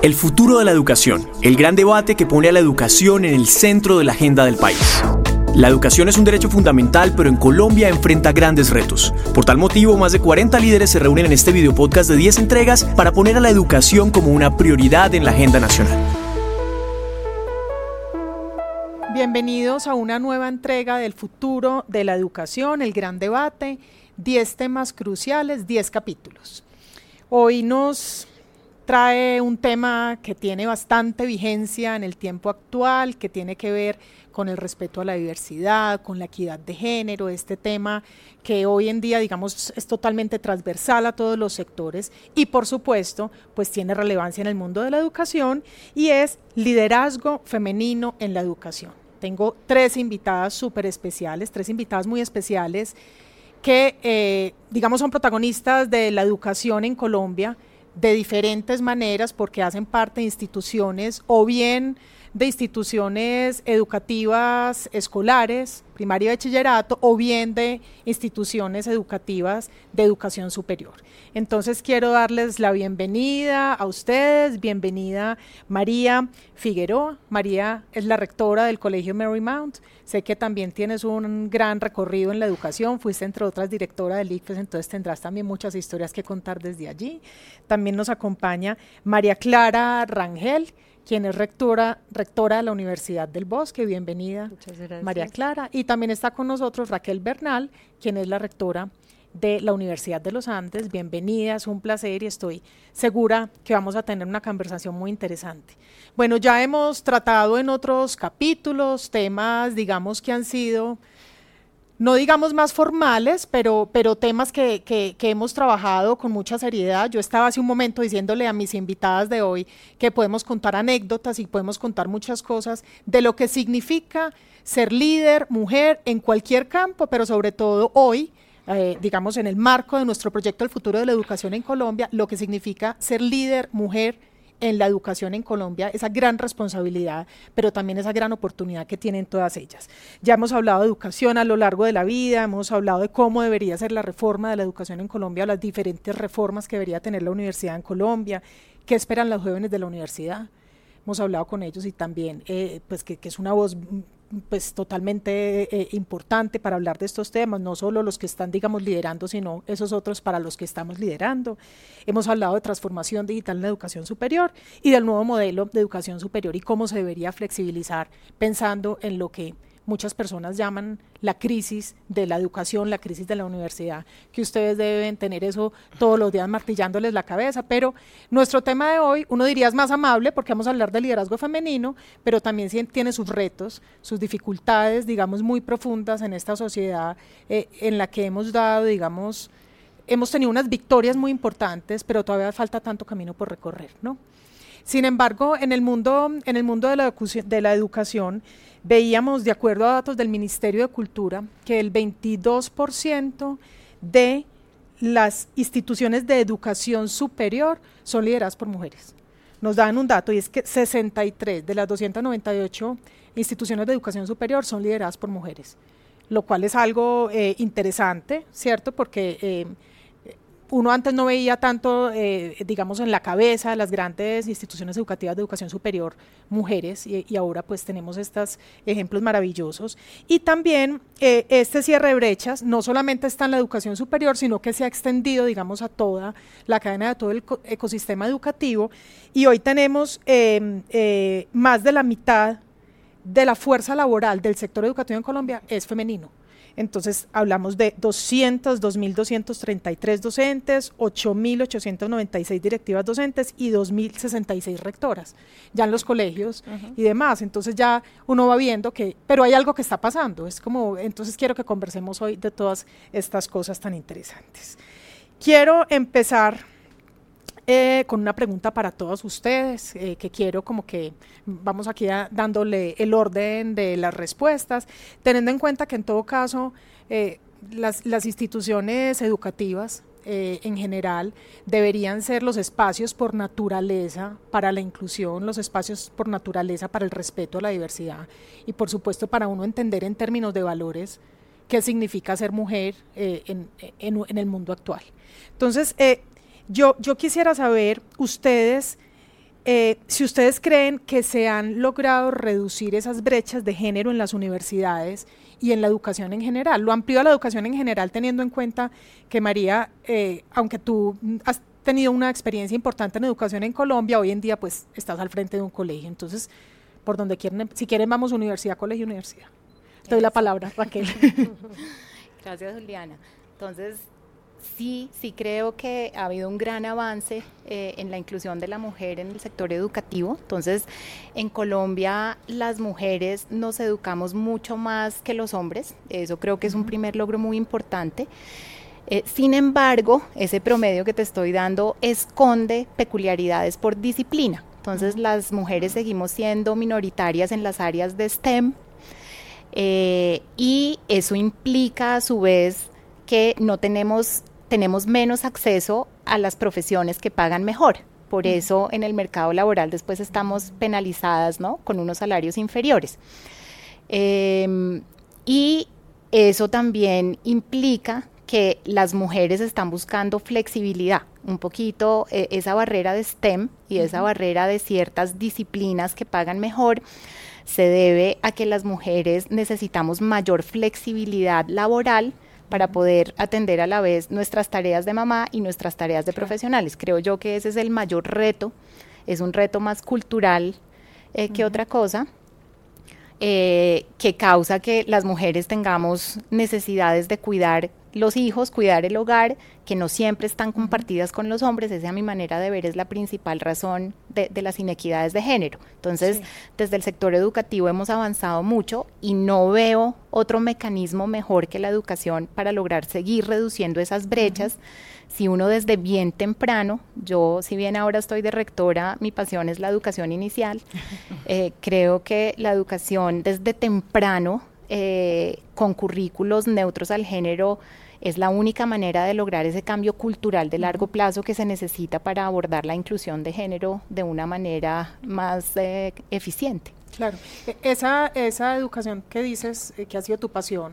El futuro de la educación, el gran debate que pone a la educación en el centro de la agenda del país. La educación es un derecho fundamental, pero en Colombia enfrenta grandes retos. Por tal motivo, más de 40 líderes se reúnen en este video podcast de 10 entregas para poner a la educación como una prioridad en la agenda nacional. Bienvenidos a una nueva entrega del futuro de la educación, el gran debate, 10 temas cruciales, 10 capítulos. Hoy nos trae un tema que tiene bastante vigencia en el tiempo actual, que tiene que ver con el respeto a la diversidad, con la equidad de género, este tema que hoy en día, digamos, es totalmente transversal a todos los sectores y, por supuesto, pues tiene relevancia en el mundo de la educación y es liderazgo femenino en la educación. Tengo tres invitadas súper especiales, tres invitadas muy especiales que, eh, digamos, son protagonistas de la educación en Colombia de diferentes maneras porque hacen parte de instituciones o bien de instituciones educativas escolares, primaria y bachillerato, o bien de instituciones educativas de educación superior. Entonces quiero darles la bienvenida a ustedes, bienvenida María Figueroa. María es la rectora del Colegio Marymount. Sé que también tienes un gran recorrido en la educación, fuiste entre otras directora del ICFES, entonces tendrás también muchas historias que contar desde allí. También nos acompaña María Clara Rangel, quien es rectora, rectora de la Universidad del Bosque. Bienvenida, María Clara. Y también está con nosotros Raquel Bernal, quien es la rectora de la Universidad de los Andes. Bienvenida, es un placer y estoy segura que vamos a tener una conversación muy interesante. Bueno, ya hemos tratado en otros capítulos temas, digamos, que han sido no digamos más formales, pero, pero temas que, que, hemos trabajado con mucha seriedad. Yo estaba hace un momento diciéndole a mis invitadas de hoy que podemos contar anécdotas y podemos contar muchas cosas de lo que significa ser líder, mujer, en cualquier campo, pero sobre todo hoy, eh, digamos, en el marco de nuestro proyecto El futuro de la educación en Colombia, lo que significa ser líder, mujer, en la educación en Colombia, esa gran responsabilidad, pero también esa gran oportunidad que tienen todas ellas. Ya hemos hablado de educación a lo largo de la vida, hemos hablado de cómo debería ser la reforma de la educación en Colombia, las diferentes reformas que debería tener la universidad en Colombia, qué esperan los jóvenes de la universidad. Hemos hablado con ellos y también, eh, pues que, que es una voz pues totalmente eh, importante para hablar de estos temas, no solo los que están, digamos, liderando, sino esos otros para los que estamos liderando. Hemos hablado de transformación digital en la educación superior y del nuevo modelo de educación superior y cómo se debería flexibilizar pensando en lo que muchas personas llaman la crisis de la educación, la crisis de la universidad, que ustedes deben tener eso todos los días martillándoles la cabeza, pero nuestro tema de hoy, uno diría es más amable porque vamos a hablar de liderazgo femenino, pero también tiene sus retos, sus dificultades, digamos, muy profundas en esta sociedad eh, en la que hemos dado, digamos, hemos tenido unas victorias muy importantes, pero todavía falta tanto camino por recorrer, ¿no? Sin embargo, en el mundo, en el mundo de, la de la educación, veíamos, de acuerdo a datos del Ministerio de Cultura, que el 22% de las instituciones de educación superior son lideradas por mujeres. Nos dan un dato y es que 63 de las 298 instituciones de educación superior son lideradas por mujeres, lo cual es algo eh, interesante, ¿cierto? Porque eh, uno antes no veía tanto, eh, digamos, en la cabeza de las grandes instituciones educativas de educación superior mujeres y, ahora pues tenemos estos ejemplos maravillosos. Y también eh, este cierre de brechas no solamente está en la educación superior, sino que se ha extendido, digamos, a toda la cadena de todo el ecosistema educativo. Y hoy tenemos em, eh, más de la mitad de la fuerza laboral del sector educativo en Colombia es femenino. Entonces hablamos de 200, 2.233 docentes, 8.896 directivas docentes y 2.066 rectoras, ya en los colegios y demás. Entonces ya uno va viendo que, pero hay algo que está pasando. Es como, entonces quiero que conversemos hoy de todas estas cosas tan interesantes. Quiero empezar eh, con una pregunta para todos ustedes, eh, que quiero como que vamos aquí dándole el orden de las respuestas, teniendo en cuenta que en todo caso eh, las, instituciones educativas en general deberían ser los espacios por naturaleza para la inclusión, los espacios por naturaleza para el respeto a la diversidad y por supuesto para uno entender en términos de valores qué significa ser mujer en, el mundo actual. Entonces, yo, yo quisiera saber, ustedes, eh, si ustedes creen que se han logrado reducir esas brechas de género en las universidades y en la educación en general. Lo amplío a la educación en general teniendo en cuenta que María, eh, aunque tú has tenido una experiencia importante en educación en Colombia, hoy en día pues estás al frente de un colegio. Entonces, por donde quieren, si quieren vamos universidad, colegio, universidad. Te doy la palabra, Raquel. Gracias, Juliana. Entonces, sí, sí creo que ha habido un gran avance eh, en la inclusión de la mujer en el sector educativo. Entonces, en Colombia las mujeres nos educamos mucho más que los hombres. Eso creo que es un primer logro muy importante. Eh, sin embargo, ese promedio que te estoy dando esconde peculiaridades por disciplina. Entonces, las mujeres seguimos siendo minoritarias en las áreas de STEM eh, y eso implica a su vez que no tenemos tenemos menos acceso a las profesiones que pagan mejor. Por eso en el mercado laboral después estamos penalizadas ¿no? con unos salarios inferiores. Em, y eso también implica que las mujeres están buscando flexibilidad, un poquito eh, esa barrera de STEM y esa barrera de ciertas disciplinas que pagan mejor se debe a que las mujeres necesitamos mayor flexibilidad laboral para poder atender a la vez nuestras tareas de mamá y nuestras tareas de profesionales. Creo yo que ese es el mayor reto, es un reto más cultural eh, que otra cosa. Eh, que causa que las mujeres tengamos necesidades de cuidar los hijos, cuidar el hogar, que no siempre están compartidas con los hombres, esa a mi manera de ver es la principal razón de, las inequidades de género. Entonces, desde el sector educativo hemos avanzado mucho y no veo otro mecanismo mejor que la educación para lograr seguir reduciendo esas brechas. Si uno desde bien temprano, yo si bien ahora estoy de rectora, mi pasión es la educación inicial, eh, creo que la educación desde temprano eh, con currículos neutros al género es la única manera de lograr ese cambio cultural de largo plazo que se necesita para abordar la inclusión de género de una manera más eh, eficiente. Claro, e, esa, esa educación que dices eh, que ha sido tu pasión,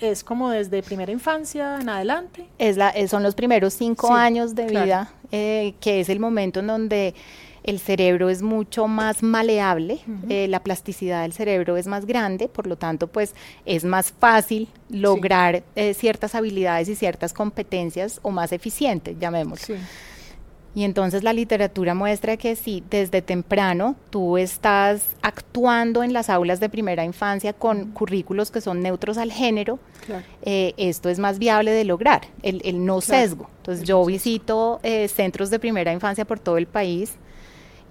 es como desde primera infancia en adelante. Es la, son los primeros cinco años de vida, que es el momento en donde el cerebro es mucho más maleable, eh, la plasticidad del cerebro es más grande, por lo tanto, pues es más fácil lograr eh, ciertas habilidades y ciertas competencias o más eficientes, llamémoslo. Y entonces la literatura muestra que si desde temprano tú estás actuando en las aulas de primera infancia con currículos que son neutros al género, eh, esto es más viable de lograr, el, no sesgo. Entonces yo visito centros de primera infancia por todo el país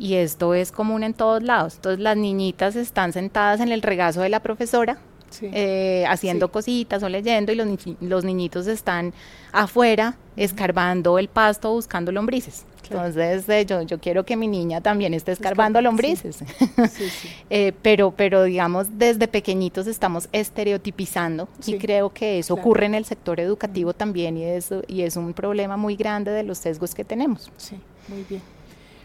y esto es común en todos lados. Entonces las niñitas están sentadas en el regazo de la profesora eh, haciendo cositas o leyendo y los, los niñitos están afuera escarbando el pasto buscando lombrices. Entonces eh, yo, yo quiero que mi niña también esté escarbando lombrices. Eh, pero, pero digamos, desde pequeñitos estamos estereotipizando y creo que eso ocurre en el sector educativo también y, eso, y es un problema muy grande de los sesgos que tenemos. Sí, muy bien.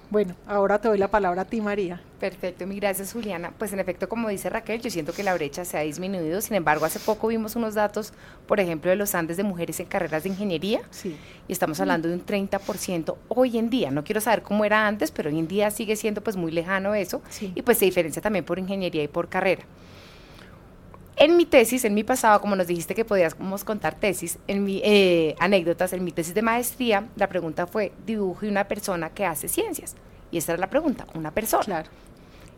Bueno, ahora te doy la palabra a ti, María. Perfecto, mi gracias, Juliana. Pues en efecto, como dice Raquel, yo siento que la brecha se ha disminuido. Sin embargo, hace poco vimos unos datos, por ejemplo, de los Andes de mujeres en carreras de ingeniería. Sí. Y estamos hablando de un 30% hoy en día. No quiero saber cómo era antes, pero hoy en día sigue siendo pues muy lejano eso. Sí. Y pues se diferencia también por ingeniería y por carrera. En mi tesis, en mi pasado, como nos dijiste que podíamos contar tesis, en mi eh, anécdotas, en mi tesis de maestría, la pregunta fue, dibuje una persona que hace ciencias. Y esa era la pregunta, una persona. Claro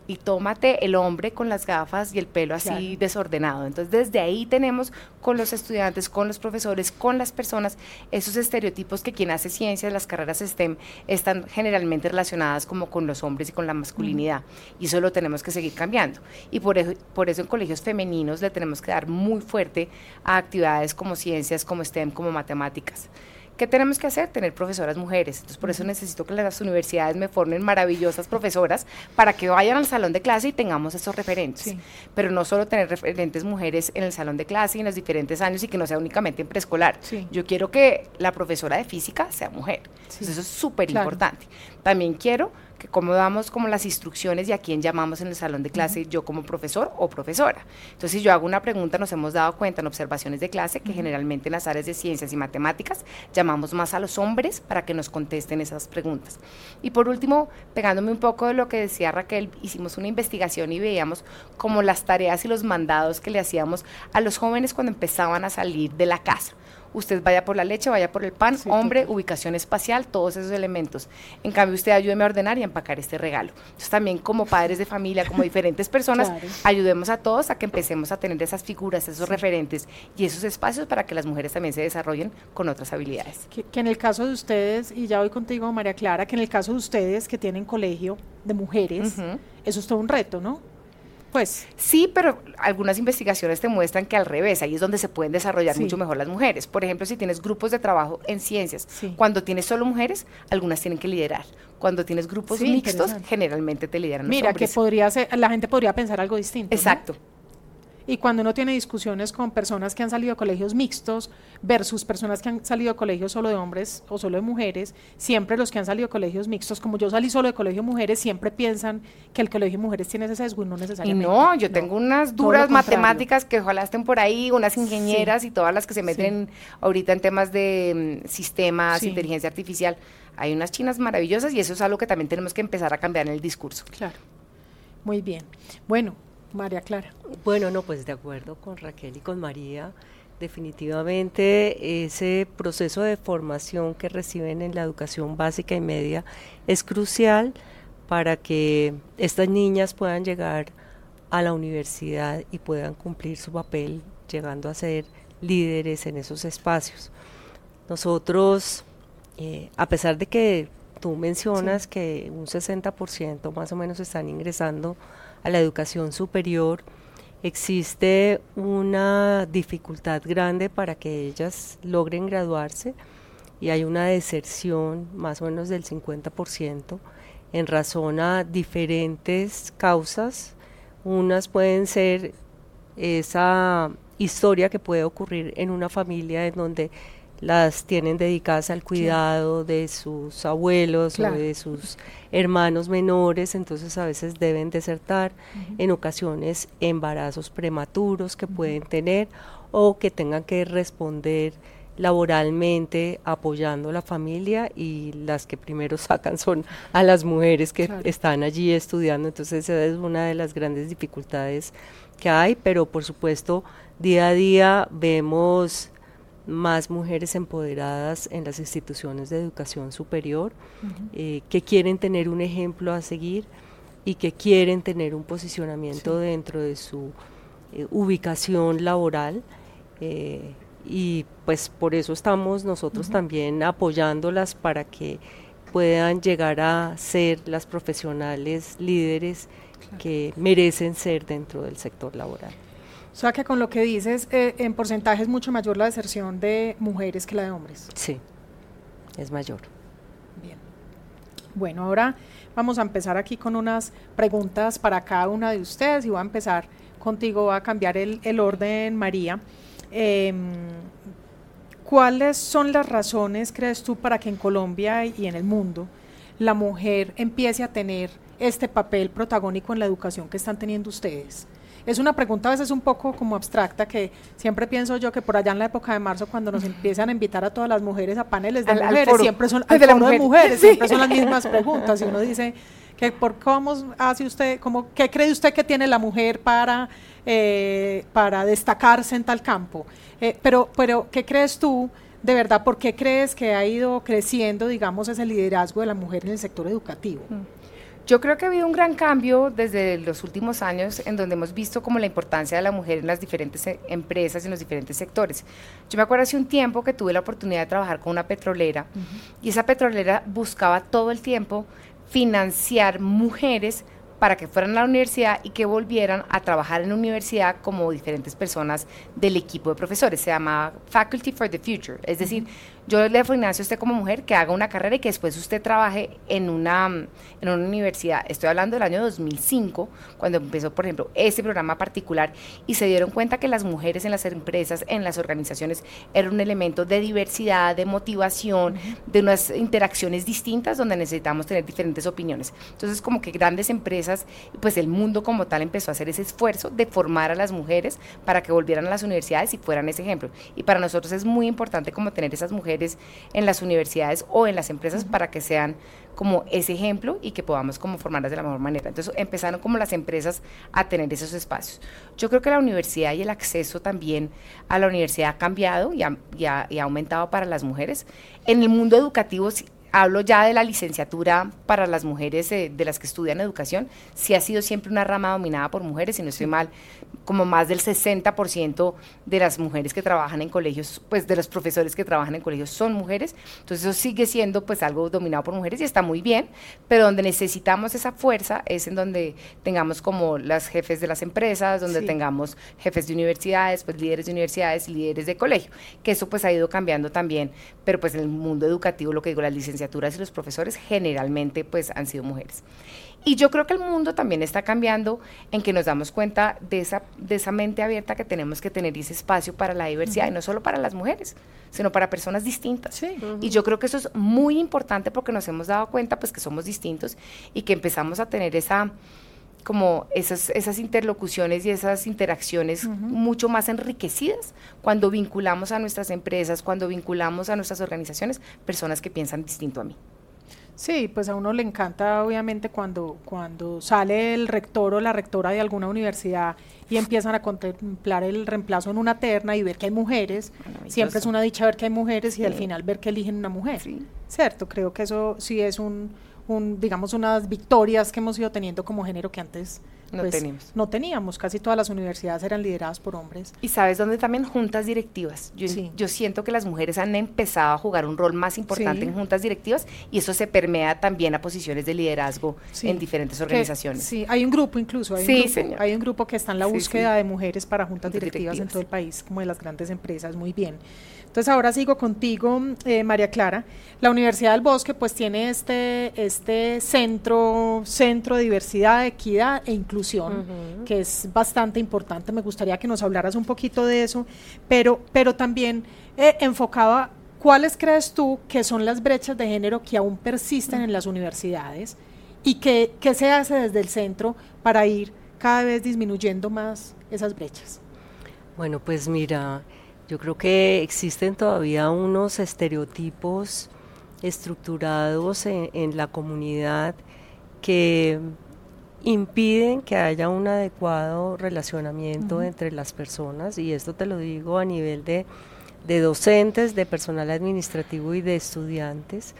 y tómate el hombre con las gafas y el pelo así desordenado. Entonces, desde ahí tenemos con los estudiantes, con los profesores, con las personas, esos estereotipos que quien hace ciencias, las carreras STEM, están generalmente relacionadas como con los hombres y con la masculinidad. Y eso lo tenemos que seguir cambiando. Y por eso, por eso en colegios femeninos le tenemos que dar muy fuerte a actividades como ciencias, como STEM, como matemáticas. ¿Qué tenemos que hacer? Tener profesoras mujeres. Entonces, por eso necesito que las universidades me formen maravillosas profesoras para que vayan al salón de clase y tengamos esos referentes. Pero no solo tener referentes mujeres en el salón de clase y en los diferentes años y que no sea únicamente en preescolar. Yo quiero que la profesora de física sea mujer. eso es súper importante. También quiero que cómo damos como las instrucciones y a quién llamamos en el salón de clase, yo como profesor o profesora. Entonces, si yo hago una pregunta, nos hemos dado cuenta en observaciones de clase que generalmente en las áreas de ciencias y matemáticas llamamos más a los hombres para que nos contesten esas preguntas. Y por último, pegándome un poco de lo que decía Raquel, hicimos una investigación y veíamos como las tareas y los mandados que le hacíamos a los jóvenes cuando empezaban a salir de la casa usted vaya por la leche, vaya por el pan, hombre, ubicación espacial, todos esos elementos. En cambio, usted ayúdeme a ordenar y a empacar este regalo. Entonces, también como padres de familia, como diferentes personas, ayudemos a todos a que empecemos a tener esas figuras, esos referentes y esos espacios para que las mujeres también se desarrollen con otras habilidades. Que, en el caso de ustedes, y ya voy contigo, María Clara, que en el caso de ustedes que tienen colegio de mujeres, eso es todo un reto, ¿no? Pues sí, pero algunas investigaciones te muestran que al revés, ahí es donde se pueden desarrollar mucho mejor las mujeres. Por ejemplo, si tienes grupos de trabajo en ciencias, cuando tienes solo mujeres, algunas tienen que liderar. Cuando tienes grupos mixtos, generalmente te lideran los Mira, que podría ser, la gente podría pensar algo distinto. Exacto. Y cuando uno tiene discusiones con personas que han salido de colegios mixtos versus personas que han salido de colegios solo de hombres o solo de mujeres, siempre los que han salido de colegios mixtos, como yo salí solo de colegio de mujeres, siempre piensan que el colegio de mujeres tiene ese sesgo y no necesariamente. Y no, yo tengo unas duras matemáticas que ojalá estén por ahí, unas ingenieras y todas las que se meten ahorita en temas de mm, sistemas, inteligencia artificial. Hay unas chinas maravillosas y eso es algo que también tenemos que empezar a cambiar en el discurso. Claro. Muy bien. Bueno, María Clara. Bueno, no, pues de acuerdo con Raquel y con María, definitivamente ese proceso de formación que reciben en la educación básica y media es crucial para que estas niñas puedan llegar a la universidad y puedan cumplir su papel llegando a ser líderes en esos espacios. Nosotros, eh, a pesar de que tú mencionas que un 60% más o menos están ingresando a la educación superior, existe una dificultad grande para que ellas logren graduarse y hay una deserción más o menos del 50% en razón a diferentes causas. Unas pueden ser esa historia que puede ocurrir en una familia en donde las tienen dedicadas al cuidado de sus abuelos o de sus hermanos menores, entonces a veces deben desertar, en ocasiones embarazos prematuros que pueden tener o que tengan que responder laboralmente apoyando a la familia y las que primero sacan son a las mujeres que están allí estudiando, entonces esa es una de las grandes dificultades que hay, pero por supuesto día a día vemos más mujeres empoderadas en las instituciones de educación superior, eh, que quieren tener un ejemplo a seguir y que quieren tener un posicionamiento dentro de su eh, ubicación laboral. Eh, y pues por eso estamos nosotros también apoyándolas para que puedan llegar a ser las profesionales líderes que merecen ser dentro del sector laboral. O sea que con lo que dices, eh, en porcentaje es mucho mayor la deserción de mujeres que la de hombres. Sí, es mayor. Bien. Bueno, ahora vamos a empezar aquí con unas preguntas para cada una de ustedes y voy a empezar contigo, voy a cambiar el, orden, María. Em, ¿Cuáles son las razones, crees tú, para que en Colombia y en el mundo la mujer empiece a tener este papel protagónico en la educación que están teniendo ustedes? Es una pregunta a veces un poco como abstracta que siempre pienso yo que por allá en la época de marzo cuando nos empiezan a invitar a todas las mujeres a paneles de mujeres, siempre son de, mujeres, siempre son las mismas preguntas y uno dice que por cómo hace usted, como, qué cree usted que tiene la mujer para, eh, para destacarse en tal campo. Eh, pero, pero, ¿qué crees tú? De verdad, ¿por qué crees que ha ido creciendo, digamos, ese liderazgo de la mujer en el sector educativo? Mm. Yo creo que ha habido un gran cambio desde los últimos años en donde hemos visto como la importancia de la mujer en las diferentes eh, empresas, en los diferentes sectores. Yo me acuerdo hace un tiempo que tuve la oportunidad de trabajar con una petrolera y esa petrolera buscaba todo el tiempo financiar mujeres para que fueran a la universidad y que volvieran a trabajar en la universidad como diferentes personas del equipo de profesores. Se llama Faculty for the Future. Es decir, Yo le financia a usted como mujer que haga una carrera y que después usted trabaje en una, en una universidad. Estoy hablando del año 2005, cuando empezó, por ejemplo, ese programa particular y se dieron cuenta que las mujeres en las empresas, en las organizaciones, eran un elemento de diversidad, de motivación, de unas interacciones distintas donde necesitamos tener diferentes opiniones. Entonces, como que grandes empresas, pues el mundo como tal empezó a hacer ese esfuerzo de formar a las mujeres para que volvieran a las universidades y fueran ese ejemplo. Y para nosotros es muy importante como tener esas mujeres en las universidades o en las empresas para que sean como ese ejemplo y que podamos como formarlas de la mejor manera. Entonces empezaron como las empresas a tener esos espacios. Yo creo que la universidad y el acceso también a la universidad ha cambiado y ha, y ha aumentado para las mujeres. En el mundo educativo hablo ya de la licenciatura para las mujeres de las que estudian educación, sí ha sido siempre una rama dominada por mujeres, si no estoy mal, como más del 60% de las mujeres que trabajan en colegios, pues de los profesores que trabajan en colegios son mujeres, entonces eso sigue siendo pues algo dominado por mujeres y está muy bien, pero donde necesitamos esa fuerza es en donde tengamos como las jefes de las empresas, donde tengamos jefes de universidades, pues líderes de universidades y líderes de colegio, que eso pues ha ido cambiando también, pero pues en el mundo educativo, lo que digo, las licenciaturas y los profesores generalmente pues han sido mujeres. Y yo creo que el mundo también está cambiando en que nos damos cuenta de esa, de esa mente abierta que tenemos que tener y ese espacio para la diversidad, y no solo para las mujeres, sino para personas distintas. Y yo creo que eso es muy importante porque nos hemos dado cuenta pues que somos distintos y que empezamos a tener esa como esas, esas interlocuciones y esas interacciones mucho más enriquecidas cuando vinculamos a nuestras empresas, cuando vinculamos a nuestras organizaciones personas que piensan distinto a mí. Sí, pues a uno le encanta obviamente cuando, cuando sale el rector o la rectora de alguna universidad y empiezan a contemplar el reemplazo en una terna y ver que hay mujeres. Siempre es una dicha ver que hay mujeres y al final ver que eligen una mujer. Cierto, creo que eso sí es un, un, digamos, unas victorias que hemos ido teniendo como género que antes no pues, teníamos. No teníamos, casi todas las universidades eran lideradas por hombres. Y sabes dónde también juntas directivas. Yo, yo siento que las mujeres han empezado a jugar un rol más importante en juntas directivas y eso se permea también a posiciones de liderazgo en diferentes organizaciones. sí, hay un grupo incluso, hay, un grupo, hay un grupo que está en la búsqueda de mujeres para juntas directivas, directivas en todo el país, como de las grandes empresas, muy bien. Entonces ahora sigo contigo, eh, María Clara. La Universidad del Bosque pues tiene este, este centro, centro de diversidad, equidad e inclusión, que es bastante importante. Me gustaría que nos hablaras un poquito de eso, pero, pero también eh, enfocaba, ¿cuáles crees tú que son las brechas de género que aún persisten en las universidades y qué, qué se hace desde el centro para ir cada vez disminuyendo más esas brechas? Bueno, pues mira, yo creo que existen todavía unos estereotipos estructurados en, la comunidad que impiden que haya un adecuado relacionamiento entre las personas y esto te lo digo a nivel de, docentes, de personal administrativo y de estudiantes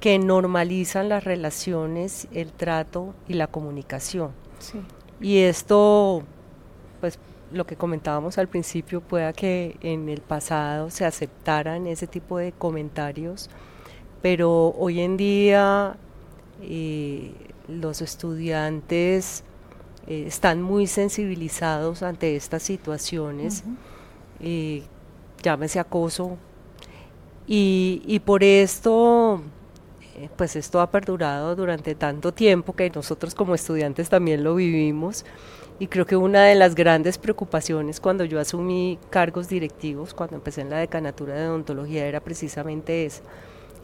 que normalizan las relaciones, el trato y la comunicación. Y esto pues lo que comentábamos al principio, pueda que en el pasado se aceptaran ese tipo de comentarios, pero hoy en día eh, los estudiantes eh, están muy sensibilizados ante estas situaciones, eh, llámese acoso, y, y por esto pues esto ha perdurado durante tanto tiempo que nosotros como estudiantes también lo vivimos. Y creo que una de las grandes preocupaciones cuando yo asumí cargos directivos, cuando empecé en la decanatura de odontología, era precisamente esa,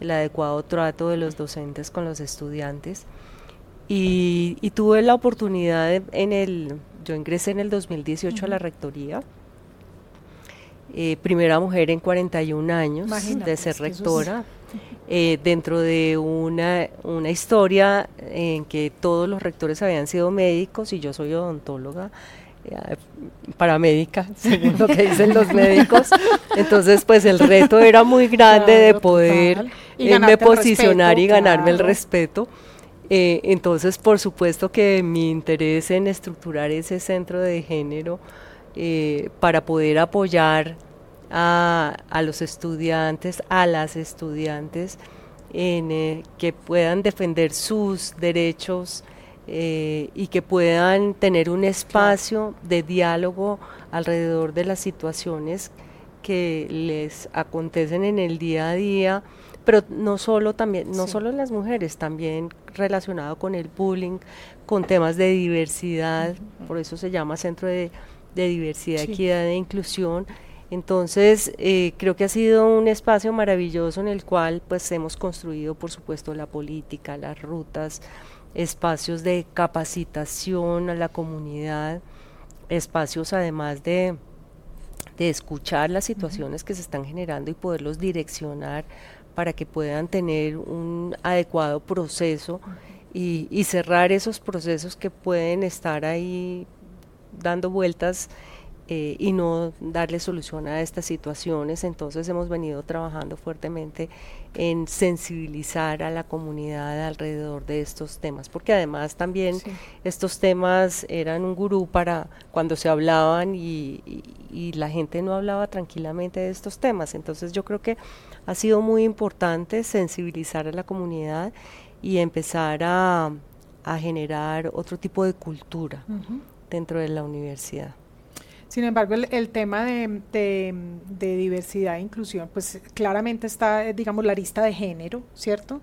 el adecuado trato de los docentes con los estudiantes. Y, tuve la oportunidad en el, yo ingresé en el 2018 a la rectoría, eh, primera mujer en 41 años de ser rectora. Eh, dentro de una, una historia en que todos los rectores habían sido médicos y yo soy odontóloga, eh, paramédica, según lo que dicen los médicos. Entonces, pues el reto era muy grande de poder me posicionar y ganarme el respeto. Eh, entonces, por supuesto que mi interés en estructurar ese centro de género para poder apoyar a, los estudiantes, a las estudiantes, eh, que puedan defender sus derechos eh, y que puedan tener un espacio de diálogo alrededor de las situaciones que les acontecen en el día a día, pero no solo también, no solo las mujeres, también relacionado con el bullying, con temas de diversidad, por eso se llama Centro de, Diversidad, Equidad e Inclusión. Entonces, eh, creo que ha sido un espacio maravilloso en el cual pues hemos construido, por supuesto, la política, las rutas, espacios de capacitación a la comunidad, espacios además de, de escuchar las situaciones que se están generando y poderlos direccionar para que puedan tener un adecuado proceso y, y cerrar esos procesos que pueden estar ahí dando vueltas eh, y no darle solución a estas situaciones. Entonces hemos venido trabajando fuertemente en sensibilizar a la comunidad alrededor de estos temas, porque además también estos temas eran un gurú para cuando se hablaban y, y, la gente no hablaba tranquilamente de estos temas. Entonces yo creo que ha sido muy importante sensibilizar a la comunidad y empezar a, a generar otro tipo de cultura dentro de la universidad. Sin embargo, el, tema de, de, diversidad e inclusión, pues claramente está, eh, digamos, la lista de género, ¿cierto?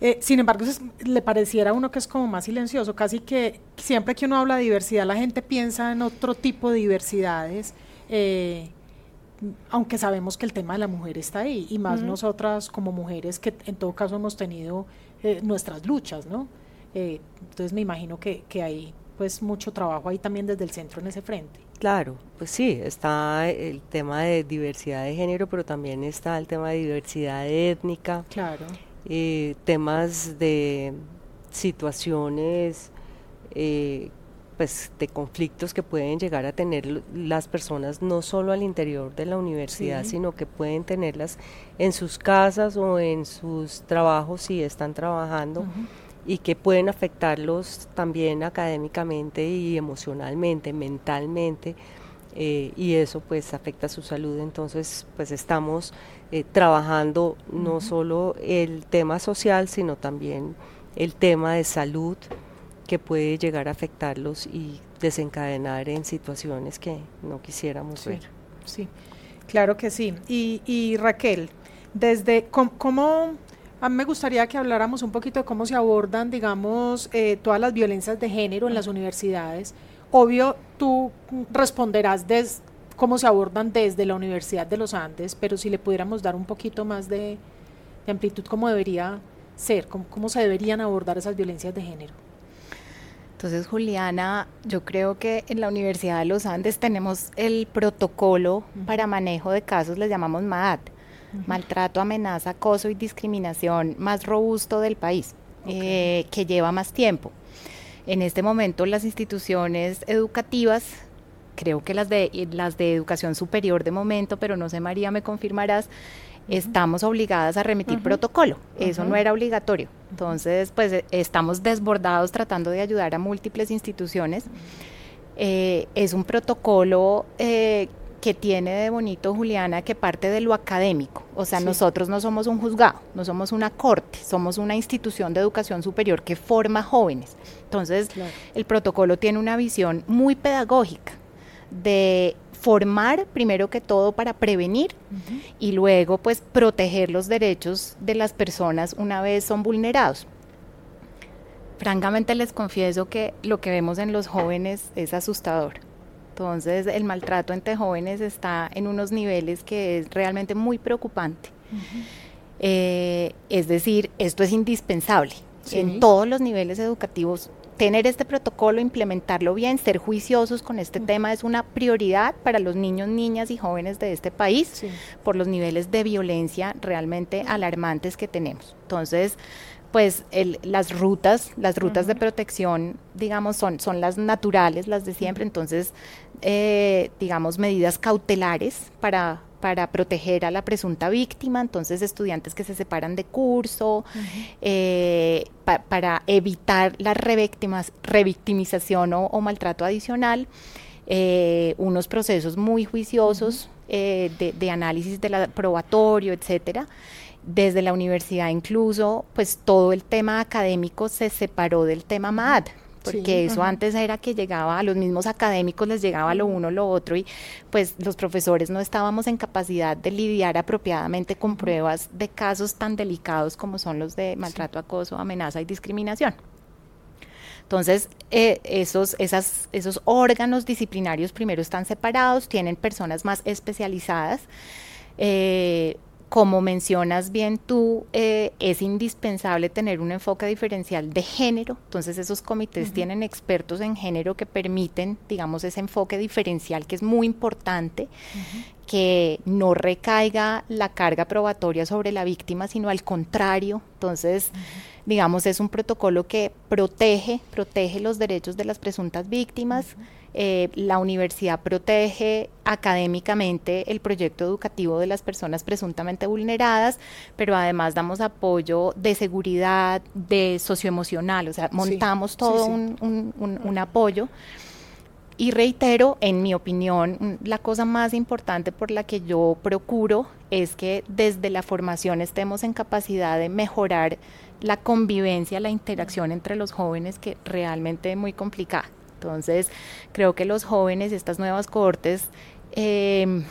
Eh, sin embargo, le pareciera a uno que es como más silencioso, casi que siempre que uno habla de diversidad, la gente piensa en otro tipo de diversidades, eh, aunque sabemos que el tema de la mujer está ahí, y más nosotras como mujeres que en todo caso hemos tenido nuestras luchas, ¿no? entonces me imagino que, que hay pues mucho trabajo ahí también desde el centro en ese frente. Claro, pues sí, está el tema de diversidad de género, pero también está el tema de diversidad étnica. Claro. Eh, temas de situaciones, eh, pues de conflictos que pueden llegar a tener las personas no solo al interior de la universidad, sino que pueden tenerlas en sus casas o en sus trabajos si están trabajando y que pueden afectarlos también académicamente y emocionalmente, mentalmente, eh, y eso pues afecta su salud. Entonces pues estamos eh, trabajando no solo el tema social, sino también el tema de salud que puede llegar a afectarlos y desencadenar en situaciones que no quisiéramos ver. Sí, claro que sí. Y, y Raquel, desde cómo a mí me gustaría que habláramos un poquito de cómo se abordan, digamos, eh, todas las violencias de género en las universidades. Obvio, tú responderás de cómo se abordan desde la Universidad de los Andes, pero si le pudiéramos dar un poquito más de, amplitud, ¿cómo debería ser? ¿Cómo, se deberían abordar esas violencias de género? Entonces, Juliana, yo creo que en la Universidad de los Andes tenemos el protocolo para manejo de casos, les llamamos MAD maltrato, amenaza, acoso y discriminación más robusto del país, eh, que lleva más tiempo. En este momento las instituciones educativas, creo que las de, las de educación superior de momento, pero no sé María, me confirmarás, estamos obligadas a remitir protocolo. Eso no era obligatorio. Entonces, pues estamos desbordados tratando de ayudar a múltiples instituciones. Eh, es un protocolo eh, que tiene de bonito Juliana que parte de lo académico. O sea, nosotros no somos un juzgado, no somos una corte, somos una institución de educación superior que forma jóvenes. Entonces, el protocolo tiene una visión muy pedagógica de formar primero que todo para prevenir y luego pues proteger los derechos de las personas una vez son vulnerados. Francamente les confieso que lo que vemos en los jóvenes es asustador entonces, el maltrato entre jóvenes está en unos niveles que es realmente muy preocupante. Eh, es decir, esto es indispensable en todos los niveles educativos. Tener este protocolo, implementarlo bien, ser juiciosos con este tema es una prioridad para los niños, niñas y jóvenes de este país por los niveles de violencia realmente alarmantes que tenemos. Entonces, pues las rutas, las rutas de protección, digamos, son, son las naturales, las de siempre, entonces, eh, digamos, medidas cautelares para, para proteger a la presunta víctima, entonces estudiantes que se separan de curso, eh, para evitar la revictimización o, maltrato adicional, eh, unos procesos muy juiciosos de, de, análisis de la probatorio, etcétera. Desde la universidad incluso, pues todo el tema académico se separó del tema MAD. Porque eso antes era que llegaba a los mismos académicos, les llegaba lo uno, lo otro, y pues los profesores no estábamos en capacidad de lidiar apropiadamente con pruebas de casos tan delicados como son los de maltrato, acoso, amenaza y discriminación. Entonces, eh, esos, esas, esos órganos disciplinarios primero están separados, tienen personas más especializadas. Eh, como mencionas bien tú, eh, es indispensable tener un enfoque diferencial de género. Entonces esos comités tienen expertos en género que permiten, digamos, ese enfoque diferencial que es muy importante, que no recaiga la carga probatoria sobre la víctima, sino al contrario. Entonces, digamos, es un protocolo que protege, protege los derechos de las presuntas víctimas. Eh, la universidad protege académicamente el proyecto educativo de las personas presuntamente vulneradas, pero además damos apoyo de seguridad, de socioemocional, o sea, montamos todo un, apoyo. Y reitero, en mi opinión, la cosa más importante por la que yo procuro es que desde la formación estemos en capacidad de mejorar la convivencia, la interacción entre los jóvenes, que realmente es muy complicada. Entonces, creo que los jóvenes, estas nuevas cohortes, em,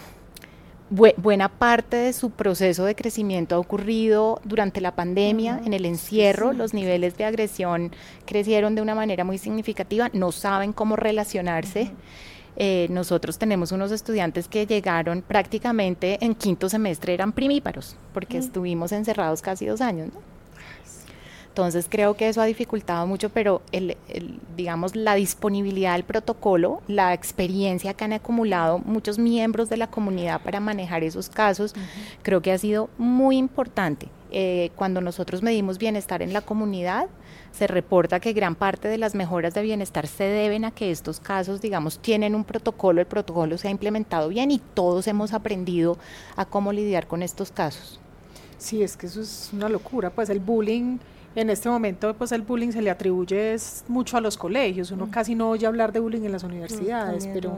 buena parte de su proceso de crecimiento ha ocurrido durante la pandemia, en el encierro, los niveles de agresión crecieron de una manera muy significativa, no saben cómo relacionarse. Eh, nosotros tenemos unos estudiantes que llegaron prácticamente en quinto semestre, eran primíparos, porque estuvimos encerrados casi dos años. ¿no? Entonces creo que eso ha dificultado mucho, pero el, digamos la disponibilidad del protocolo, la experiencia que han acumulado muchos miembros de la comunidad para manejar esos casos, creo que ha sido muy importante. Eh, cuando nosotros medimos bienestar en la comunidad, se reporta que gran parte de las mejoras de bienestar se deben a que estos casos, digamos, tienen un protocolo, el protocolo se ha implementado bien y todos hemos aprendido a cómo lidiar con estos casos. Sí, es que eso es una locura, pues el bullying en este momento pues el bullying se le atribuye mucho a los colegios, uno mm. casi no oye hablar de bullying en las universidades, pero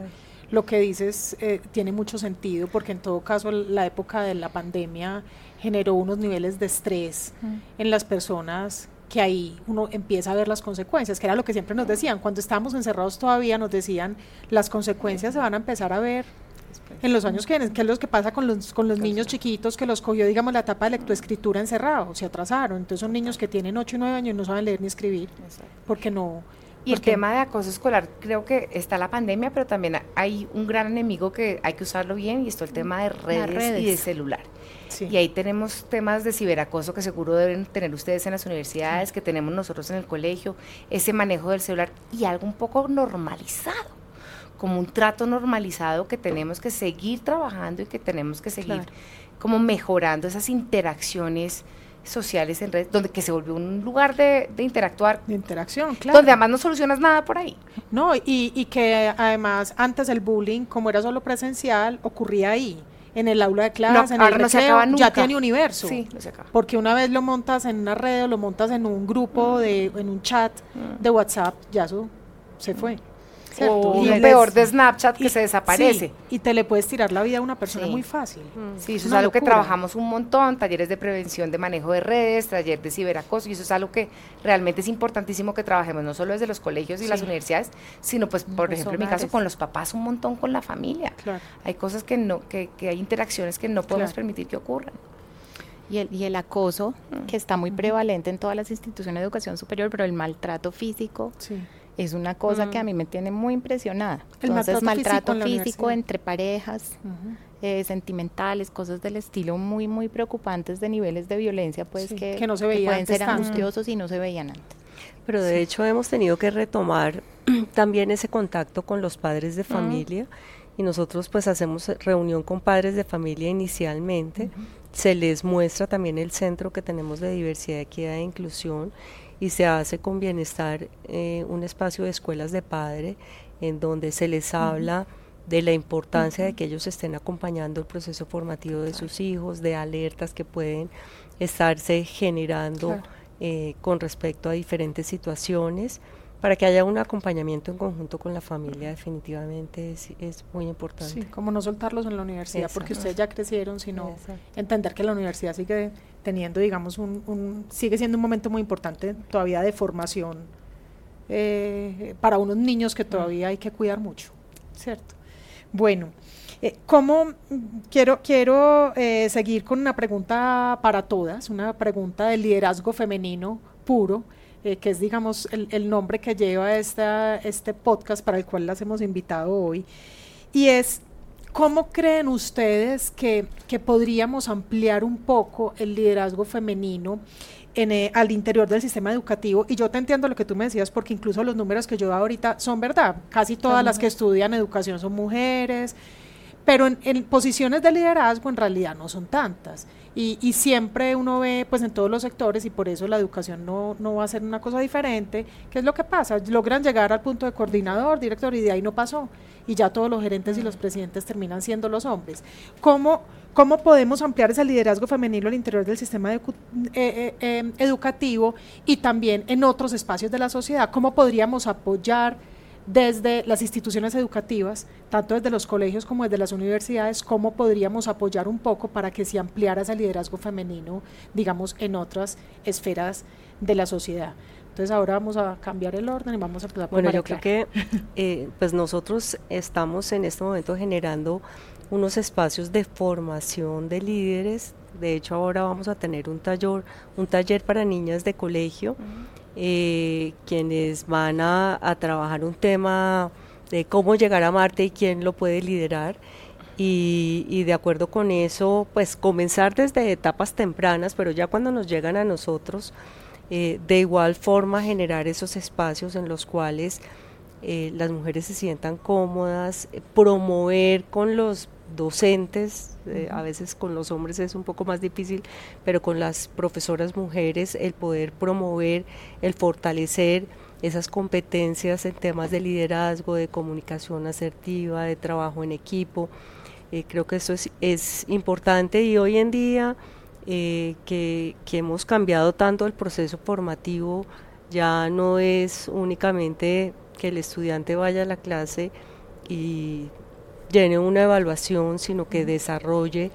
lo que dices eh, tiene mucho sentido porque en todo caso la época de la pandemia generó unos niveles de estrés mm. en las personas que ahí uno empieza a ver las consecuencias, que era lo que siempre nos decían, cuando estábamos encerrados todavía nos decían las consecuencias se van a empezar a ver en los años que vienen, que es lo que pasa con los, con los niños chiquitos que los cogió, digamos, la etapa de lectoescritura encerrado, se atrasaron. Entonces son niños que tienen 8 y 9 años y no saben leer ni escribir, porque no... Y el tema de acoso escolar, creo que está la pandemia, pero también hay un gran enemigo que hay que usarlo bien y esto el tema de redes, y de celular. Y ahí tenemos temas de ciberacoso que seguro deben tener ustedes en las universidades, que tenemos nosotros en el colegio, ese manejo del celular y algo un poco normalizado como un trato normalizado que tenemos que seguir trabajando y que tenemos que seguir como mejorando esas interacciones sociales en redes, donde que se volvió un lugar de, interactuar. De interacción, claro. Donde además no solucionas nada por ahí. No, y, y que además antes el bullying, como era solo presencial, ocurría ahí en el aula de clase, en el recreo, ya tiene universo. Sí, no se acaba. Porque una vez lo montas en una red o lo montas en un grupo, de, en un chat de WhatsApp, ya eso se fue. O y peor de Snapchat que se desaparece. y te le puedes tirar la vida a una persona muy fácil. Mm. Sí, eso es algo que trabajamos un montón, talleres de prevención de manejo de redes, taller de ciberacoso, y eso es algo que realmente es importantísimo que trabajemos, no solo desde los colegios y las universidades, sino pues, por ejemplo, en mi caso, con los papás, un montón con la familia. Hay cosas que no, que, que, hay interacciones que no podemos permitir que ocurran. Y el, y el acoso, mm. que está muy prevalente en todas las instituciones de educación superior, pero el maltrato físico. Sí es una cosa que a mm. mí me tiene muy impresionada. Entonces, maltrato, físico, entre parejas, eh, sentimentales, cosas del estilo muy, muy preocupantes de niveles de violencia, pues que, no se pueden ser angustiosos y no se veían antes. Pero de hecho hemos tenido que retomar también ese contacto con los padres de familia y nosotros pues hacemos reunión con padres de familia inicialmente. Se les muestra también el centro que tenemos de diversidad, equidad e inclusión y se hace con bienestar eh, un espacio de escuelas de padre en donde se les habla de la importancia de que ellos estén acompañando el proceso formativo de sus hijos, de alertas que pueden estarse generando eh, con respecto a diferentes situaciones para que haya un acompañamiento en conjunto con la familia definitivamente es, muy importante. Sí, como no soltarlos en la universidad porque ustedes ya crecieron, sino entender que la universidad sigue teniendo, digamos, un, sigue siendo un momento muy importante todavía de formación eh, para unos niños que todavía hay que cuidar mucho, ¿cierto? Bueno, eh, ¿cómo quiero, quiero eh, seguir con una pregunta para todas, una pregunta del liderazgo femenino puro, que es, digamos, el, nombre que lleva esta, este podcast para el cual las hemos invitado hoy, y es, ¿cómo creen ustedes que, que podríamos ampliar un poco el liderazgo femenino? en, eh, al interior del sistema educativo. Y yo te entiendo lo que tú me decías, porque incluso los números que yo doy ahorita son verdad. Casi todas las que estudian educación son mujeres, pero en, posiciones de liderazgo en realidad no son tantas. Y, siempre uno ve pues en todos los sectores y por eso la educación no, no va a ser una cosa diferente. ¿Qué es lo que pasa? Logran llegar al punto de coordinador, director y de ahí no pasó. Y ya todos los gerentes y los presidentes terminan siendo los hombres. ¿Cómo, cómo podemos ampliar ese liderazgo femenino al interior del sistema eh, eh, em, educativo y también en otros espacios de la sociedad? ¿Cómo podríamos apoyar? Desde las instituciones educativas, tanto desde los colegios como desde las universidades, cómo podríamos apoyar un poco para que se ampliara ese liderazgo femenino, digamos, en otras esferas de la sociedad. Entonces ahora vamos a cambiar el orden y vamos a empezar por Bueno, yo creo que eh, pues nosotros estamos en este momento generando unos espacios de formación de líderes. De hecho, ahora vamos a tener un taller, un taller para niñas de colegio eh, quienes van a, trabajar un tema de cómo llegar a Marte y quién lo puede liderar. Y, de acuerdo con eso, pues comenzar desde etapas tempranas, pero ya cuando nos llegan a nosotros, eh, de igual forma generar esos espacios en los cuales eh, las mujeres se sientan cómodas, promover con los docentes, eh, a veces con los hombres es un poco más difícil, pero con las profesoras mujeres el poder promover, el fortalecer esas competencias en temas de liderazgo, de comunicación asertiva, de trabajo en equipo. Eh, creo que eso es, importante y hoy en día eh, que, que hemos cambiado tanto el proceso formativo, ya no es únicamente que el estudiante vaya a la clase y llene una evaluación, sino que desarrolle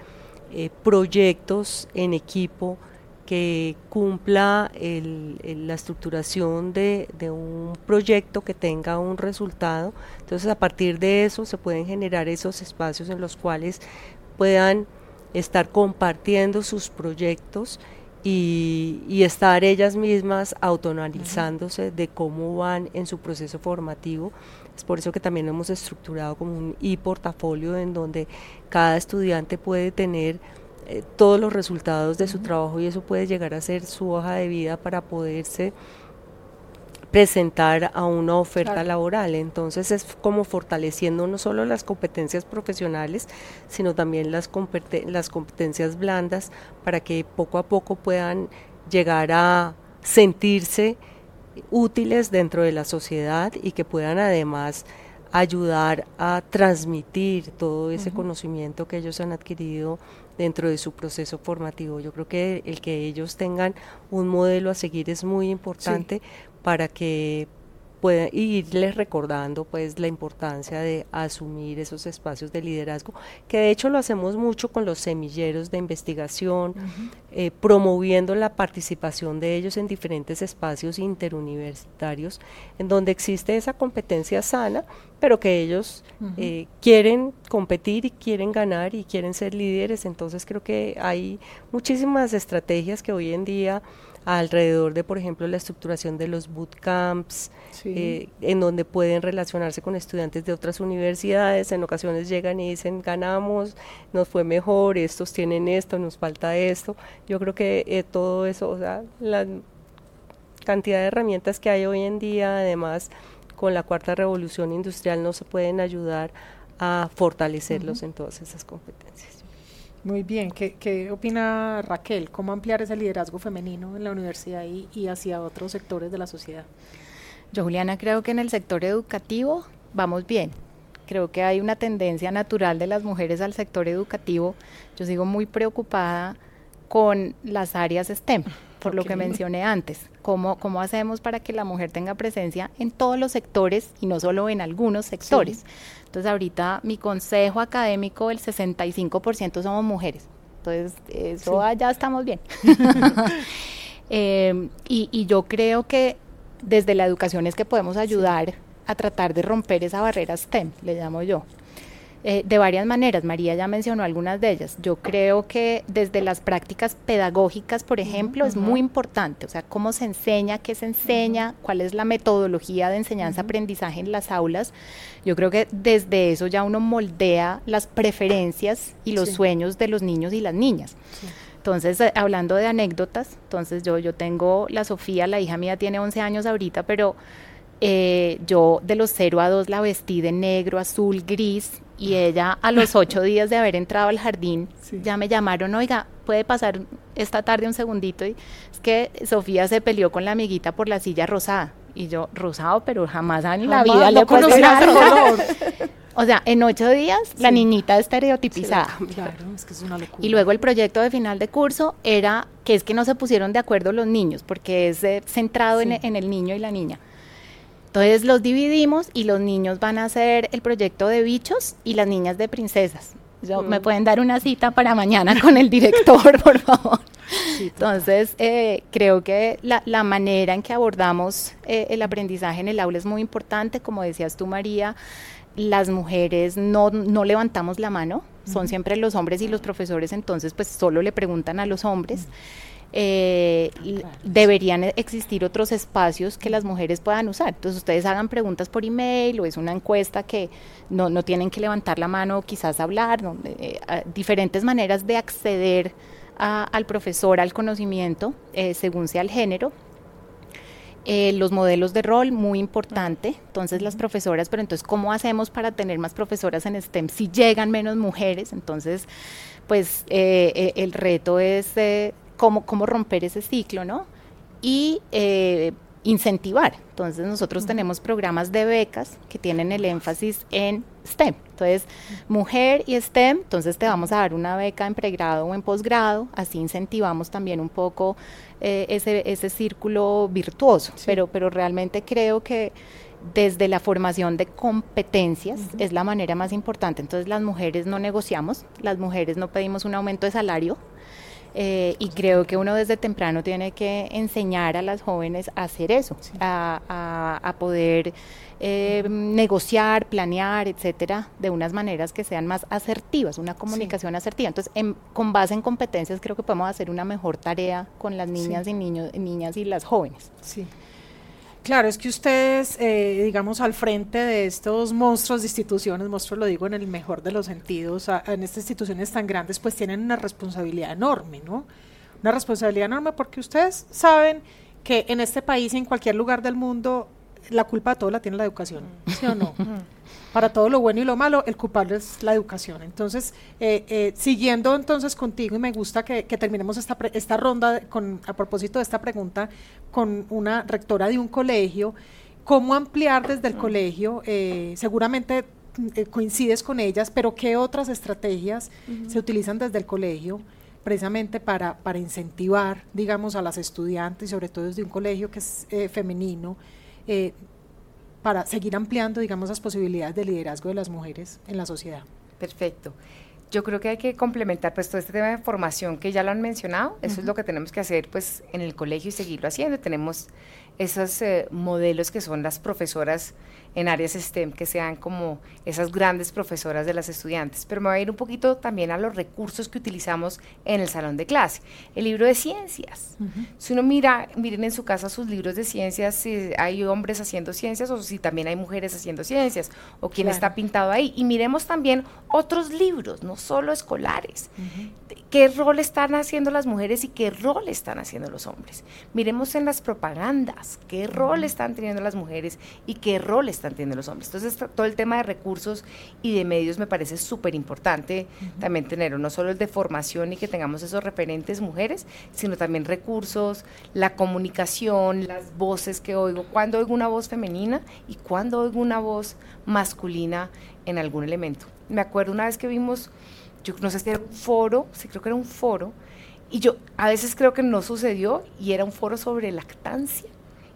eh, proyectos en equipo que cumpla la estructuración de, un proyecto que tenga un resultado. Entonces a partir de eso se pueden generar esos espacios en los cuales puedan estar compartiendo sus proyectos y, y estar ellas mismas autonalizándose de cómo van en su proceso formativo es por eso que también hemos estructurado como un e-portafolio en donde cada estudiante puede tener eh, todos los resultados de su trabajo y eso puede llegar a ser su hoja de vida para poderse presentar a una oferta laboral. Entonces es como fortaleciendo no solo las competencias profesionales, sino también las, las competencias blandas para que poco a poco puedan llegar a sentirse útiles dentro de la sociedad y que puedan además ayudar a transmitir todo ese conocimiento que ellos han adquirido dentro de su proceso formativo. Yo creo que el que ellos tengan un modelo a seguir es muy importante para que pueda irles recordando pues la importancia de asumir esos espacios de liderazgo, que de hecho lo hacemos mucho con los semilleros de investigación, eh, promoviendo la participación de ellos en diferentes espacios interuniversitarios, en donde existe esa competencia sana, pero que ellos eh, quieren competir y quieren ganar y quieren ser líderes, entonces creo que hay muchísimas estrategias que hoy en día alrededor de, por ejemplo, la estructuración de los bootcamps, eh, en donde pueden relacionarse con estudiantes de otras universidades. En ocasiones llegan y dicen, ganamos, nos fue mejor, estos tienen esto, nos falta esto. Yo creo que eh, todo eso, o sea, la cantidad de herramientas que hay hoy en día, además, con la cuarta revolución industrial, no se pueden ayudar a fortalecerlos en todas esas competencias. Muy bien, ¿Qué, opina Raquel? ¿Cómo ampliar ese liderazgo femenino en la universidad y, hacia otros sectores de la sociedad? Yo, Juliana, creo que en el sector educativo vamos bien. Creo que hay una tendencia natural de las mujeres al sector educativo. Yo sigo muy preocupada con las áreas STEM, por lo que mencioné antes. ¿Cómo, ¿Cómo hacemos para que la mujer tenga presencia en todos los sectores y no solo en algunos sectores? Entonces ahorita mi consejo académico, el 65% somos mujeres. Entonces eso ya estamos bien. Em, y, yo creo que desde la educación es que podemos ayudar a tratar de romper esa barrera STEM, le llamo yo. Eh, de varias maneras. María ya mencionó algunas de ellas. Yo creo que desde las prácticas pedagógicas, por ejemplo, es muy importante, o sea, cómo se enseña, qué se enseña, cuál es la metodología de enseñanza-aprendizaje en las aulas. Yo creo que desde eso ya uno moldea las preferencias y los sueños de los niños y las niñas. Entonces, eh, hablando de anécdotas, entonces yo, yo tengo la Sofía, la hija mía tiene 11 años ahorita, pero eh, yo de los 0 a 2 la vestí de negro, azul, gris y ella a los ocho días de haber entrado al jardín ya me llamaron, oiga, puede pasar esta tarde un segundito y es que Sofía se peleó con la amiguita por la silla rosada y yo, rosado, pero jamás en la vida le color. O sea, en ocho días la niñita estereotipizada. claro, es que es una locura. Y luego el proyecto de final de curso era que es que no se pusieron de acuerdo los niños, porque es eh, centrado en, en el niño y la niña. Entonces los dividimos y los niños van a hacer el proyecto de bichos y las niñas de princesas. Me mm. pueden dar una cita para mañana con el director, por favor. Entonces, eh, creo que la, manera en que abordamos eh, el aprendizaje en el aula es muy importante. Como decías tú, María, las mujeres no, no levantamos la mano, son siempre los hombres y los profesores, entonces pues solo le preguntan a los hombres eh, deberían existir otros espacios que las mujeres puedan usar. Entonces ustedes hagan preguntas por email o es una encuesta que no, no tienen que levantar la mano o quizás hablar, eh, diferentes maneras de acceder al profesor, al conocimiento, eh, según sea el género. Eh, los modelos de rol, muy importante. Entonces, las profesoras, pero entonces, ¿cómo hacemos para tener más profesoras en STEM si llegan menos mujeres? Entonces, pues el reto es cómo, cómo romper ese ciclo, ¿no? Y eh, incentivar. Entonces nosotros tenemos programas de becas que tienen el énfasis en STEM. Entonces, mujer y STEM, entonces te vamos a dar una beca en pregrado o en posgrado, así incentivamos también un poco eh, ese, ese círculo virtuoso, pero, pero realmente creo que desde la formación de competencias es la manera más importante. Entonces las mujeres no negociamos, las mujeres no pedimos un aumento de salario, eh, y creo que uno desde temprano tiene que enseñar a las jóvenes a hacer eso, a, poder eh, negociar, planear, etcétera, de unas maneras que sean más asertivas, una comunicación asertiva. Entonces, con base en competencias, creo que podemos hacer una mejor tarea con las niñas y niños, niñas y las jóvenes. Sí. Claro, es que ustedes, eh, digamos, al frente de estos monstruos de instituciones, monstruos lo digo en el mejor de los sentidos, en estas instituciones tan grandes, pues tienen una responsabilidad enorme, ¿no? Una responsabilidad enorme porque ustedes saben que en este país y en cualquier lugar del mundo la culpa de todo la tiene la educación, ¿sí o no? Para todo lo bueno y lo malo, el culpable es la educación. Entonces, eh, eh, siguiendo entonces contigo, y me gusta que, terminemos esta, esta ronda con, a propósito de esta pregunta con una rectora de un colegio, ¿cómo ampliar desde el colegio? Eh, seguramente coincides con ellas, pero ¿qué otras estrategias se utilizan desde el colegio? precisamente para, para incentivar, digamos, a las estudiantes, sobre todo desde un colegio que es femenino, eh, para seguir ampliando, digamos, las posibilidades de liderazgo de las mujeres en la sociedad. Perfecto. Yo creo que hay que complementar pues todo este tema de formación que ya lo han mencionado, eso es lo que tenemos que hacer pues en el colegio y seguirlo haciendo. Tenemos esos eh, modelos que son las profesoras en áreas STEM, que sean como esas grandes profesoras de las estudiantes. Pero me voy a ir un poquito también a los recursos que utilizamos en el salón de clase. El libro de ciencias. Si uno mira, miren en su casa sus libros de ciencias, si hay hombres haciendo ciencias o si también hay mujeres haciendo ciencias, o quién está pintado ahí. Y miremos también otros libros, no solo escolares. ¿Qué rol están haciendo las mujeres y qué rol están haciendo los hombres? Miremos en las propagandas, qué rol están teniendo las mujeres y qué rol están teniendo los hombres. Entonces, todo el tema de recursos y de medios me parece súper importante también tener, no solo el de formación y que tengamos esos referentes mujeres, sino también recursos, la comunicación, las voces que oigo, cuando oigo una voz femenina y cuando oigo una voz masculina en algún elemento. Me acuerdo una vez que vimos, yo no sé si era un foro, sí creo que era un foro, y yo a veces creo que no sucedió y era un foro sobre lactancia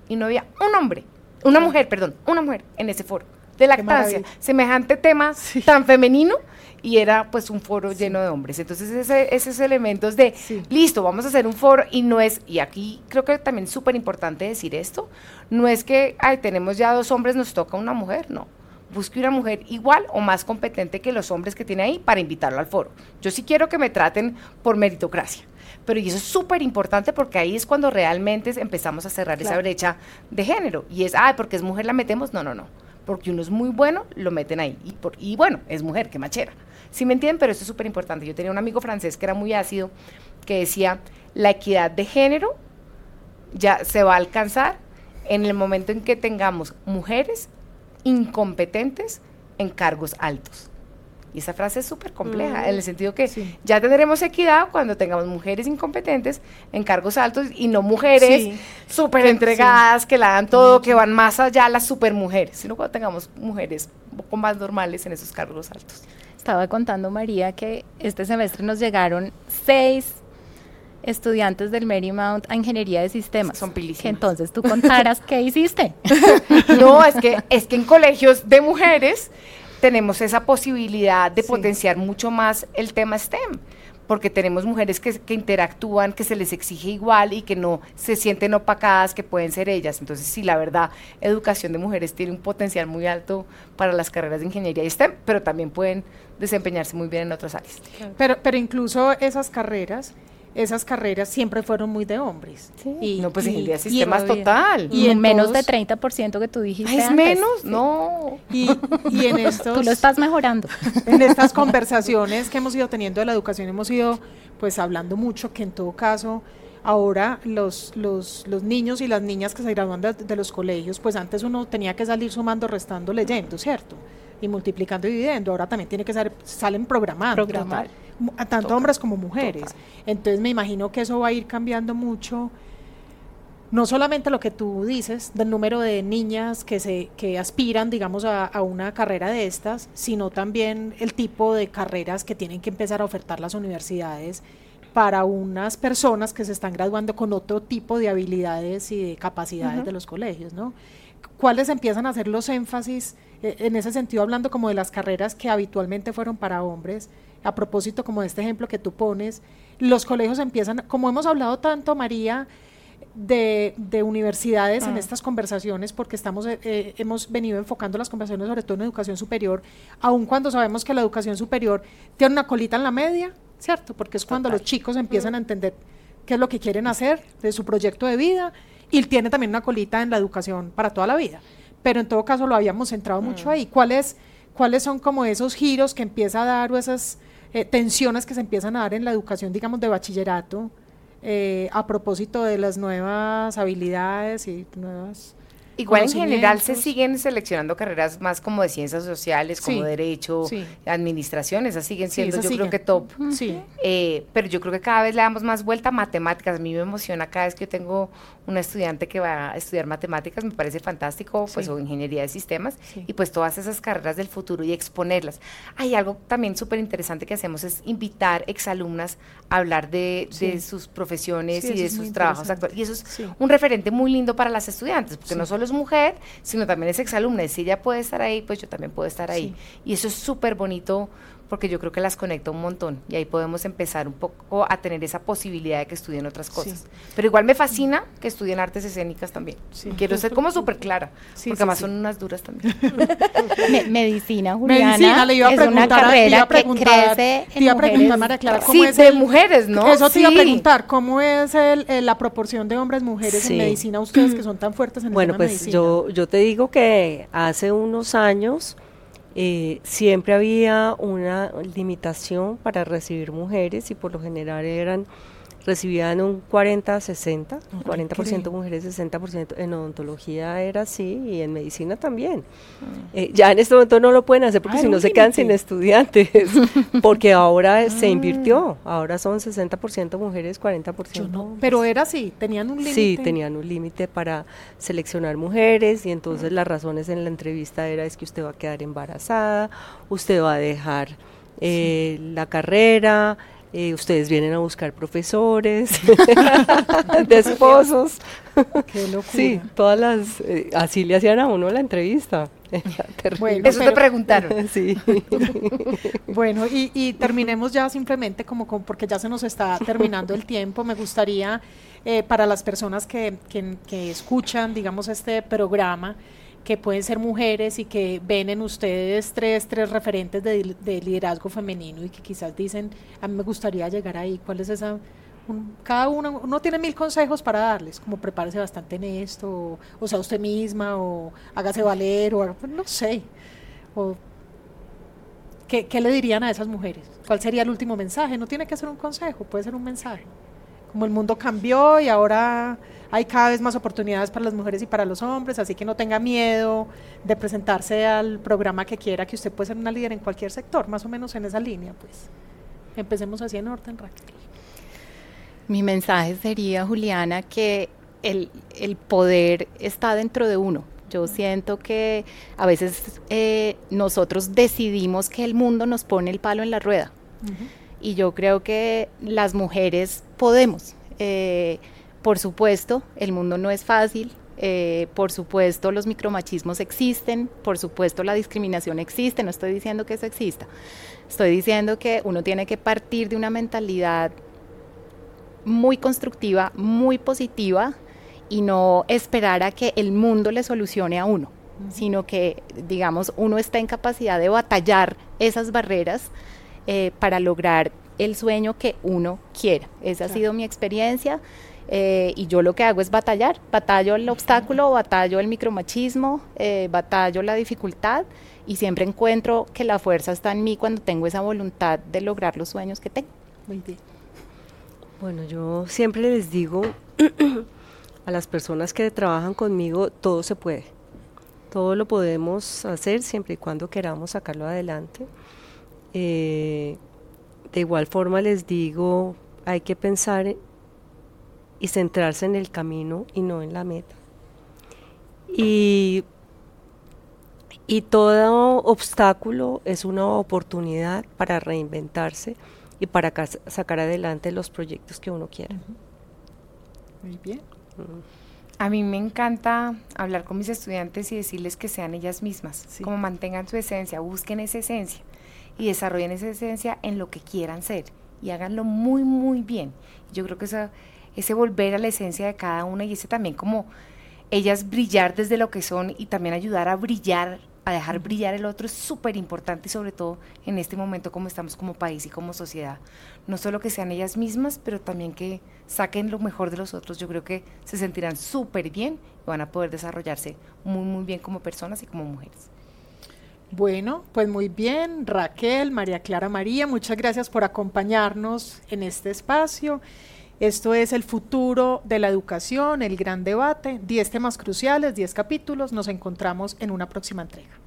y no había un hombre una mujer, perdón, una mujer en ese foro de lactancia, semejante tema tan femenino y era pues un foro lleno de hombres. Entonces ese, esos elementos de, listo, vamos a hacer un foro y no es, y aquí creo que también es súper importante decir esto, no es que, ay, tenemos ya dos hombres, nos toca una mujer, no. Busque una mujer igual o más competente que los hombres que tiene ahí para invitarlo al foro. Yo sí quiero que me traten por meritocracia. Pero y eso es súper importante porque ahí es cuando realmente empezamos a cerrar esa brecha de género. Y es, ay, porque es mujer la metemos. No, no, no. Porque uno es muy bueno, lo meten ahí. Y, por, y bueno, es mujer, qué machera. ¿Sí me entienden? Pero esto es súper importante. Yo tenía un amigo francés que era muy ácido, que decía, la equidad de género ya se va a alcanzar en el momento en que tengamos mujeres incompetentes en cargos altos. Y esa frase es súper compleja, en el sentido que ya tendremos equidad cuando tengamos mujeres incompetentes en cargos altos y no mujeres súper entregadas, que la dan todo, que van más allá las super mujeres, sino cuando tengamos mujeres un poco más normales en esos cargos altos. Estaba contando María que este semestre nos llegaron seis estudiantes del Marymount a ingeniería de sistemas. Son pilísimas. entonces tú contaras qué hiciste. no, es que es que en colegios de mujeres tenemos esa posibilidad de potenciar mucho más el tema STEM porque tenemos mujeres que, que, interactúan, que se les exige igual y que no se sienten opacadas, que pueden ser ellas. Entonces, sí, la verdad, educación de mujeres tiene un potencial muy alto para las carreras de ingeniería y STEM, pero también pueden desempeñarse muy bien en otras áreas. Pero, pero incluso esas carreras esas carreras siempre fueron muy de hombres. Y, no, pues ingeniería de sistemas total. Y en menos de 30% que tú dijiste. ¿Es menos? No. Y, en estos. Tú lo estás mejorando. En estas conversaciones que hemos ido teniendo de la educación, hemos ido pues hablando mucho que en todo caso. Ahora los, los, los niños y las niñas que se gradúan de, los colegios, pues antes uno tenía que salir sumando, restando, leyendo, ¿cierto? Y multiplicando y dividiendo. Ahora también tiene que salir, salen programando. Programar tanto hombres como mujeres. Entonces me imagino que eso va a ir cambiando mucho, no solamente lo que tú dices del número de niñas que se que aspiran, digamos, a, una carrera de estas, sino también el tipo de carreras que tienen que empezar a ofertar las universidades para unas personas que se están graduando con otro tipo de habilidades y de capacidades de los colegios, ¿no? ¿Cuáles empiezan a ser los énfasis eh, en ese sentido, hablando como de las carreras que habitualmente fueron para hombres? A propósito como de este ejemplo que tú pones, los colegios empiezan, como hemos hablado tanto, María, de, universidades en ah. estas conversaciones, porque estamos, eh, eh, hemos venido enfocando las conversaciones sobre todo en educación superior, aun cuando sabemos que la educación superior tiene una colita en la media, ¿cierto? Porque es cuando los chicos empiezan a entender qué es lo que quieren hacer de su proyecto de vida y tiene también una colita en la educación para toda la vida. Pero en todo caso lo habíamos centrado mucho mm. ahí. ¿Cuáles, ¿Cuáles son como esos giros que empieza a dar o esas eh, tensiones que se empiezan a dar en la educación, digamos, de bachillerato, eh, a propósito de las nuevas habilidades y nuevas Igual en general se siguen seleccionando carreras más como de ciencias sociales, como derecho, administración, esas siguen siendo yo creo que top. Eh, pero yo creo que cada vez le damos más vuelta a matemáticas. A mí me emociona cada vez que yo tengo una estudiante que va a estudiar matemáticas, me parece fantástico, pues o ingeniería de sistemas, y pues todas esas carreras del futuro y exponerlas. Hay algo también súper interesante que hacemos es invitar exalumnas a hablar de, sus profesiones y de sus trabajos actuales. Y eso es un referente muy lindo para las estudiantes, porque no solo es mujer, sino también es exalumna. Si ella puede estar ahí, pues yo también puedo estar ahí. Y eso es súper bonito porque yo creo que las conecta un montón y ahí podemos empezar un poco a tener esa posibilidad de que estudien otras cosas. Pero igual me fascina que estudien artes escénicas también. Quiero ser como súper clara, porque además son unas duras también. medicina, Juliana, Medicina, le iba a es una carrera que crece te iba a preguntar, María Clara, ¿cómo es de mujeres, ¿no? Eso te iba a preguntar, ¿cómo es el, la proporción de hombres mujeres en medicina ustedes que son tan fuertes en bueno, el tema pues medicina? yo yo te digo que hace unos años eh, siempre había una limitación para recibir mujeres y por lo general eran recibían un 40-60, 40%, mujeres, 60% en odontología era así y en medicina también. Ah. Eh, ya en este momento no lo pueden hacer porque si no se quedan sin estudiantes, porque ahora se ah. invirtió, ahora son 60% mujeres, 40% no, Pero era así, tenían un límite. Sí, tenían un límite para seleccionar mujeres y entonces las razones en la entrevista era es que usted va a quedar embarazada, usted va a dejar eh, la carrera, Eh, ustedes vienen a buscar profesores, de esposos. Qué locura. Sí, todas las, eh, así le hacían a uno la entrevista. bueno, Eso te preguntaron. sí. bueno, y, terminemos ya simplemente como, porque ya se nos está terminando el tiempo. Me gustaría eh, para las personas que, que escuchan, digamos, este programa, que pueden ser mujeres y que ven en ustedes tres, tres referentes de, liderazgo femenino y que quizás dicen, a mí me gustaría llegar ahí, ¿cuál es esa? cada uno, uno tiene mil consejos para darles, como prepárese bastante en esto, o, sea usted misma, o hágase valer, o no sé. O, ¿qué, ¿Qué le dirían a esas mujeres? ¿Cuál sería el último mensaje? No tiene que ser un consejo, puede ser un mensaje. Como el mundo cambió y ahora hay cada vez más oportunidades para las mujeres y para los hombres, así que no tenga miedo de presentarse al programa que quiera, que usted puede ser una líder en cualquier sector, más o menos en esa línea, pues. Empecemos así en orden, Raquel. Mi mensaje sería, Juliana, que el, poder está dentro de uno. Yo siento que a veces eh, nosotros decidimos que el mundo nos pone el palo en la rueda. Y yo creo que las mujeres podemos. Eh, por supuesto, el mundo no es fácil, eh, por supuesto los micromachismos existen, por supuesto la discriminación existe, no estoy diciendo que eso exista, estoy diciendo que uno tiene que partir de una mentalidad muy constructiva, muy positiva y no esperar a que el mundo le solucione a uno, sino que, digamos, uno está en capacidad de batallar esas barreras eh, para lograr el sueño que uno quiera. Esa ha sido mi experiencia. Eh, y yo lo que hago es batallar, batallo el obstáculo, batallo el micromachismo, eh, batallo la dificultad y siempre encuentro que la fuerza está en mí cuando tengo esa voluntad de lograr los sueños que tengo. Muy bien. Bueno, yo siempre les digo a las personas que trabajan conmigo, todo se puede. Todo lo podemos hacer siempre y cuando queramos sacarlo adelante. Eh, de igual forma les digo, hay que pensar y centrarse en el camino y no en la meta. Y, y todo obstáculo es una oportunidad para reinventarse y para sacar adelante los proyectos que uno quiera. Muy bien. A mí me encanta hablar con mis estudiantes y decirles que sean ellas mismas, como mantengan su esencia, busquen esa esencia y desarrollen esa esencia en lo que quieran ser y háganlo muy, muy bien. Yo creo que eso ese volver a la esencia de cada una y ese también como ellas brillar desde lo que son y también ayudar a brillar, a dejar brillar el otro es súper importante y sobre todo en este momento como estamos como país y como sociedad. No solo que sean ellas mismas, pero también que saquen lo mejor de los otros. Yo creo que se sentirán súper bien y van a poder desarrollarse muy, muy bien como personas y como mujeres. Bueno, pues muy bien, Raquel, María Clara María, muchas gracias por acompañarnos en este espacio. Esto es el futuro de la educación, el gran debate, 10 temas cruciales, 10 capítulos. Nos encontramos en una próxima entrega.